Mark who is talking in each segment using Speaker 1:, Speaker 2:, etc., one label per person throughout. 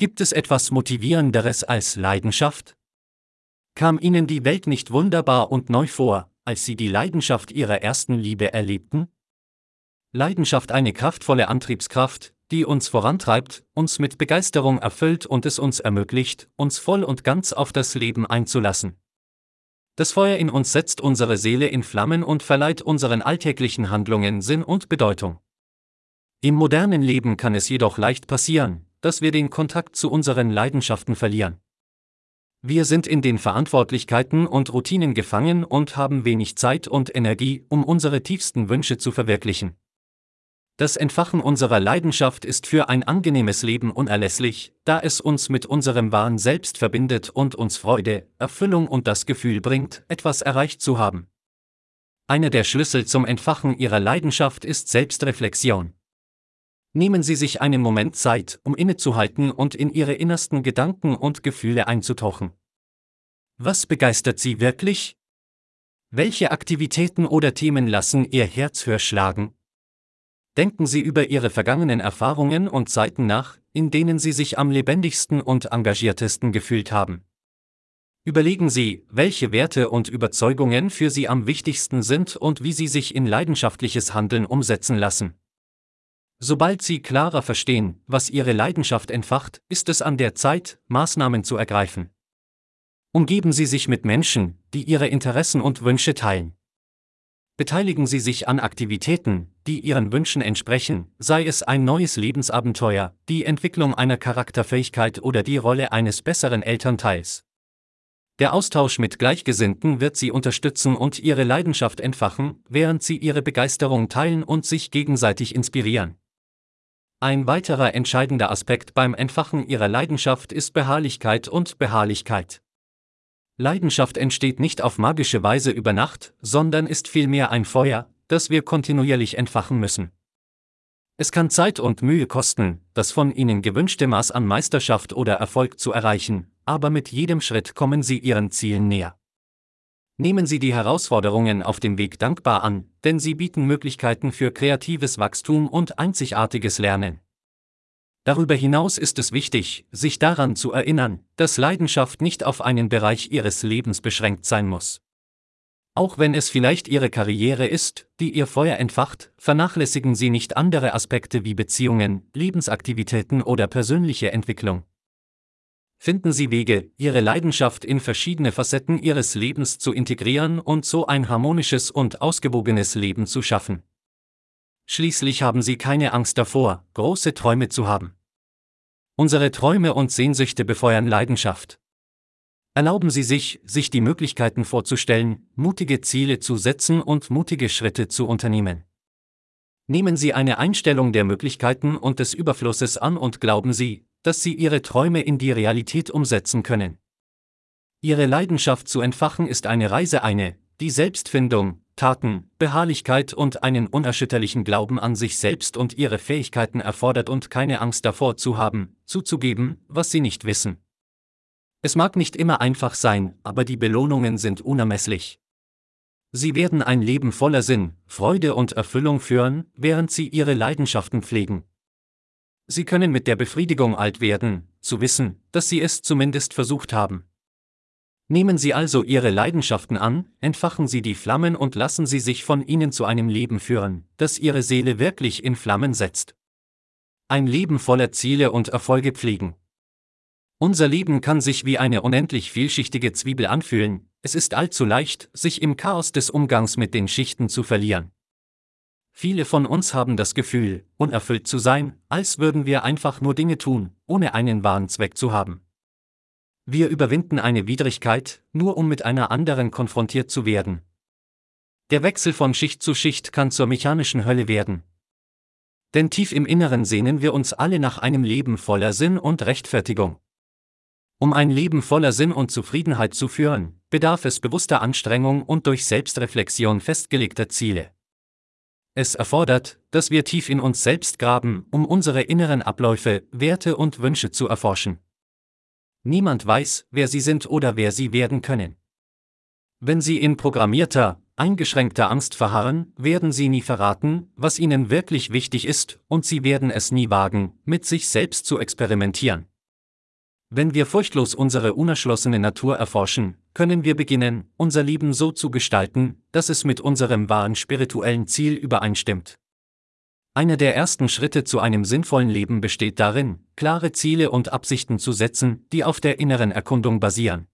Speaker 1: Gibt es etwas Motivierenderes als Leidenschaft? Kam Ihnen die Welt nicht wunderbar und neu vor, als Sie die Leidenschaft Ihrer ersten Liebe erlebten? Leidenschaft eine kraftvolle Antriebskraft, die uns vorantreibt, uns mit Begeisterung erfüllt und es uns ermöglicht, uns voll und ganz auf das Leben einzulassen. Das Feuer in uns setzt unsere Seele in Flammen und verleiht unseren alltäglichen Handlungen Sinn und Bedeutung. Im modernen Leben kann es jedoch leicht passieren, dass wir den Kontakt zu unseren Leidenschaften verlieren. Wir sind in den Verantwortlichkeiten und Routinen gefangen und haben wenig Zeit und Energie, um unsere tiefsten Wünsche zu verwirklichen. Das Entfachen unserer Leidenschaft ist für ein angenehmes Leben unerlässlich, da es uns mit unserem wahren Selbst verbindet und uns Freude, Erfüllung und das Gefühl bringt, etwas erreicht zu haben. Einer der Schlüssel zum Entfachen ihrer Leidenschaft ist Selbstreflexion. Nehmen Sie sich einen Moment Zeit, um innezuhalten und in Ihre innersten Gedanken und Gefühle einzutauchen. Was begeistert Sie wirklich? Welche Aktivitäten oder Themen lassen Ihr Herz höher schlagen? Denken Sie über Ihre vergangenen Erfahrungen und Zeiten nach, in denen Sie sich am lebendigsten und engagiertesten gefühlt haben. Überlegen Sie, welche Werte und Überzeugungen für Sie am wichtigsten sind und wie sie sich in leidenschaftliches Handeln umsetzen lassen. Sobald Sie klarer verstehen, was Ihre Leidenschaft entfacht, ist es an der Zeit, Maßnahmen zu ergreifen. Umgeben Sie sich mit Menschen, die Ihre Interessen und Wünsche teilen. Beteiligen Sie sich an Aktivitäten, die Ihren Wünschen entsprechen, sei es ein neues Lebensabenteuer, die Entwicklung einer Charakterfähigkeit oder die Rolle eines besseren Elternteils. Der Austausch mit Gleichgesinnten wird Sie unterstützen und Ihre Leidenschaft entfachen, während Sie Ihre Begeisterung teilen und sich gegenseitig inspirieren. Ein weiterer entscheidender Aspekt beim Entfachen ihrer Leidenschaft ist Beharrlichkeit und Beharrlichkeit. Leidenschaft entsteht nicht auf magische Weise über Nacht, sondern ist vielmehr ein Feuer, das wir kontinuierlich entfachen müssen. Es kann Zeit und Mühe kosten, das von Ihnen gewünschte Maß an Meisterschaft oder Erfolg zu erreichen, aber mit jedem Schritt kommen Sie Ihren Zielen näher. Nehmen Sie die Herausforderungen auf dem Weg dankbar an, denn sie bieten Möglichkeiten für kreatives Wachstum und einzigartiges Lernen. Darüber hinaus ist es wichtig, sich daran zu erinnern, dass Leidenschaft nicht auf einen Bereich Ihres Lebens beschränkt sein muss. Auch wenn es vielleicht Ihre Karriere ist, die Ihr Feuer entfacht, vernachlässigen Sie nicht andere Aspekte wie Beziehungen, Lebensaktivitäten oder persönliche Entwicklung. Finden Sie Wege, Ihre Leidenschaft in verschiedene Facetten Ihres Lebens zu integrieren und so ein harmonisches und ausgewogenes Leben zu schaffen. Schließlich haben Sie keine Angst davor, große Träume zu haben. Unsere Träume und Sehnsüchte befeuern Leidenschaft. Erlauben Sie sich, sich die Möglichkeiten vorzustellen, mutige Ziele zu setzen und mutige Schritte zu unternehmen. Nehmen Sie eine Einstellung der Möglichkeiten und des Überflusses an und glauben Sie, dass sie ihre Träume in die Realität umsetzen können. Ihre Leidenschaft zu entfachen ist eine Reise eine, die Selbstfindung, Taten, Beharrlichkeit und einen unerschütterlichen Glauben an sich selbst und ihre Fähigkeiten erfordert und keine Angst davor zu haben, zuzugeben, was sie nicht wissen. Es mag nicht immer einfach sein, aber die Belohnungen sind unermesslich. Sie werden ein Leben voller Sinn, Freude und Erfüllung führen, während sie ihre Leidenschaften pflegen. Sie können mit der Befriedigung alt werden, zu wissen, dass Sie es zumindest versucht haben. Nehmen Sie also Ihre Leidenschaften an, entfachen Sie die Flammen und lassen Sie sich von ihnen zu einem Leben führen, das Ihre Seele wirklich in Flammen setzt. Ein Leben voller Ziele und Erfolge pflegen. Unser Leben kann sich wie eine unendlich vielschichtige Zwiebel anfühlen, es ist allzu leicht, sich im Chaos des Umgangs mit den Schichten zu verlieren. Viele von uns haben das Gefühl, unerfüllt zu sein, als würden wir einfach nur Dinge tun, ohne einen wahren Zweck zu haben. Wir überwinden eine Widrigkeit, nur um mit einer anderen konfrontiert zu werden. Der Wechsel von Schicht zu Schicht kann zur mechanischen Hölle werden. Denn tief im Inneren sehnen wir uns alle nach einem Leben voller Sinn und Rechtfertigung. Um ein Leben voller Sinn und Zufriedenheit zu führen, bedarf es bewusster Anstrengung und durch Selbstreflexion festgelegter Ziele. Es erfordert, dass wir tief in uns selbst graben, um unsere inneren Abläufe, Werte und Wünsche zu erforschen. Niemand weiß, wer sie sind oder wer sie werden können. Wenn sie in programmierter, eingeschränkter Angst verharren, werden sie nie verraten, was ihnen wirklich wichtig ist, und sie werden es nie wagen, mit sich selbst zu experimentieren. Wenn wir furchtlos unsere unerschlossene Natur erforschen, können wir beginnen, unser Leben so zu gestalten, dass es mit unserem wahren spirituellen Ziel übereinstimmt. Einer der ersten Schritte zu einem sinnvollen Leben besteht darin, klare Ziele und Absichten zu setzen, die auf der inneren Erkundung basieren.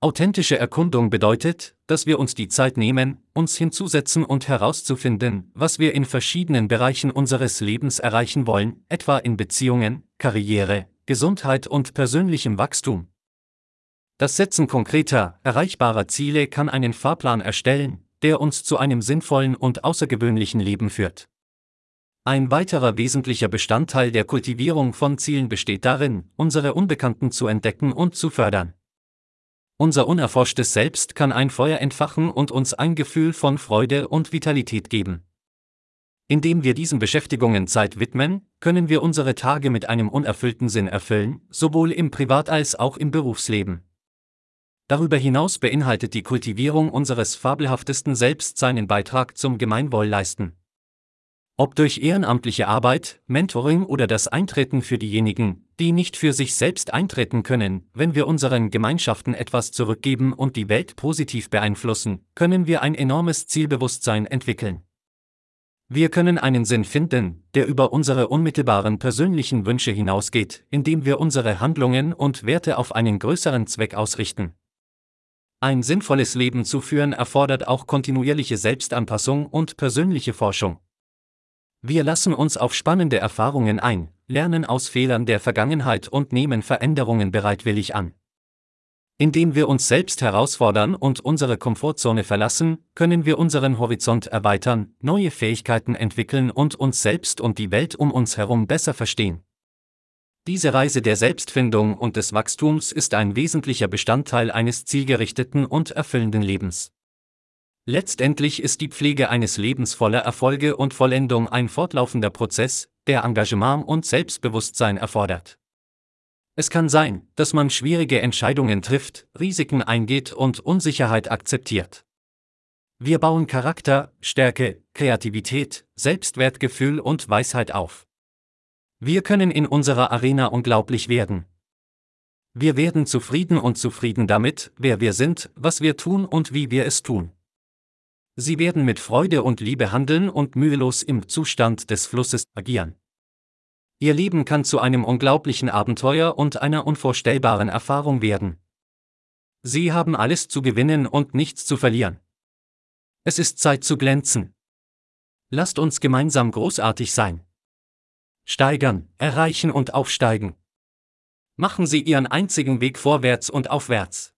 Speaker 1: Authentische Erkundung bedeutet, dass wir uns die Zeit nehmen, uns hinzusetzen und herauszufinden, was wir in verschiedenen Bereichen unseres Lebens erreichen wollen, etwa in Beziehungen, Karriere, Gesundheit und persönlichem Wachstum. Das Setzen konkreter, erreichbarer Ziele kann einen Fahrplan erstellen, der uns zu einem sinnvollen und außergewöhnlichen Leben führt. Ein weiterer wesentlicher Bestandteil der Kultivierung von Zielen besteht darin, unsere Unbekannten zu entdecken und zu fördern. Unser unerforschtes Selbst kann ein Feuer entfachen und uns ein Gefühl von Freude und Vitalität geben. Indem wir diesen Beschäftigungen Zeit widmen, können wir unsere Tage mit einem unerfüllten Sinn erfüllen, sowohl im Privat- als auch im Berufsleben. Darüber hinaus beinhaltet die Kultivierung unseres fabelhaftesten Selbst seinen Beitrag zum Gemeinwohl leisten. Ob durch ehrenamtliche Arbeit, Mentoring oder das Eintreten für diejenigen, die nicht für sich selbst eintreten können, wenn wir unseren Gemeinschaften etwas zurückgeben und die Welt positiv beeinflussen, können wir ein enormes Zielbewusstsein entwickeln. Wir können einen Sinn finden, der über unsere unmittelbaren persönlichen Wünsche hinausgeht, indem wir unsere Handlungen und Werte auf einen größeren Zweck ausrichten. Ein sinnvolles Leben zu führen erfordert auch kontinuierliche Selbstanpassung und persönliche Forschung. Wir lassen uns auf spannende Erfahrungen ein, lernen aus Fehlern der Vergangenheit und nehmen Veränderungen bereitwillig an. Indem wir uns selbst herausfordern und unsere Komfortzone verlassen, können wir unseren Horizont erweitern, neue Fähigkeiten entwickeln und uns selbst und die Welt um uns herum besser verstehen. Diese Reise der Selbstfindung und des Wachstums ist ein wesentlicher Bestandteil eines zielgerichteten und erfüllenden Lebens. Letztendlich ist die Pflege eines Lebens voller Erfolge und Vollendung ein fortlaufender Prozess, der Engagement und Selbstbewusstsein erfordert. Es kann sein, dass man schwierige Entscheidungen trifft, Risiken eingeht und Unsicherheit akzeptiert. Wir bauen Charakter, Stärke, Kreativität, Selbstwertgefühl und Weisheit auf. Wir können in unserer Arena unglaublich werden. Wir werden zufrieden und zufrieden damit, wer wir sind, was wir tun und wie wir es tun. Sie werden mit Freude und Liebe handeln und mühelos im Zustand des Flusses agieren. Ihr Leben kann zu einem unglaublichen Abenteuer und einer unvorstellbaren Erfahrung werden. Sie haben alles zu gewinnen und nichts zu verlieren. Es ist Zeit zu glänzen. Lasst uns gemeinsam großartig sein. Steigern, erreichen und aufsteigen. Machen Sie Ihren einzigen Weg vorwärts und aufwärts.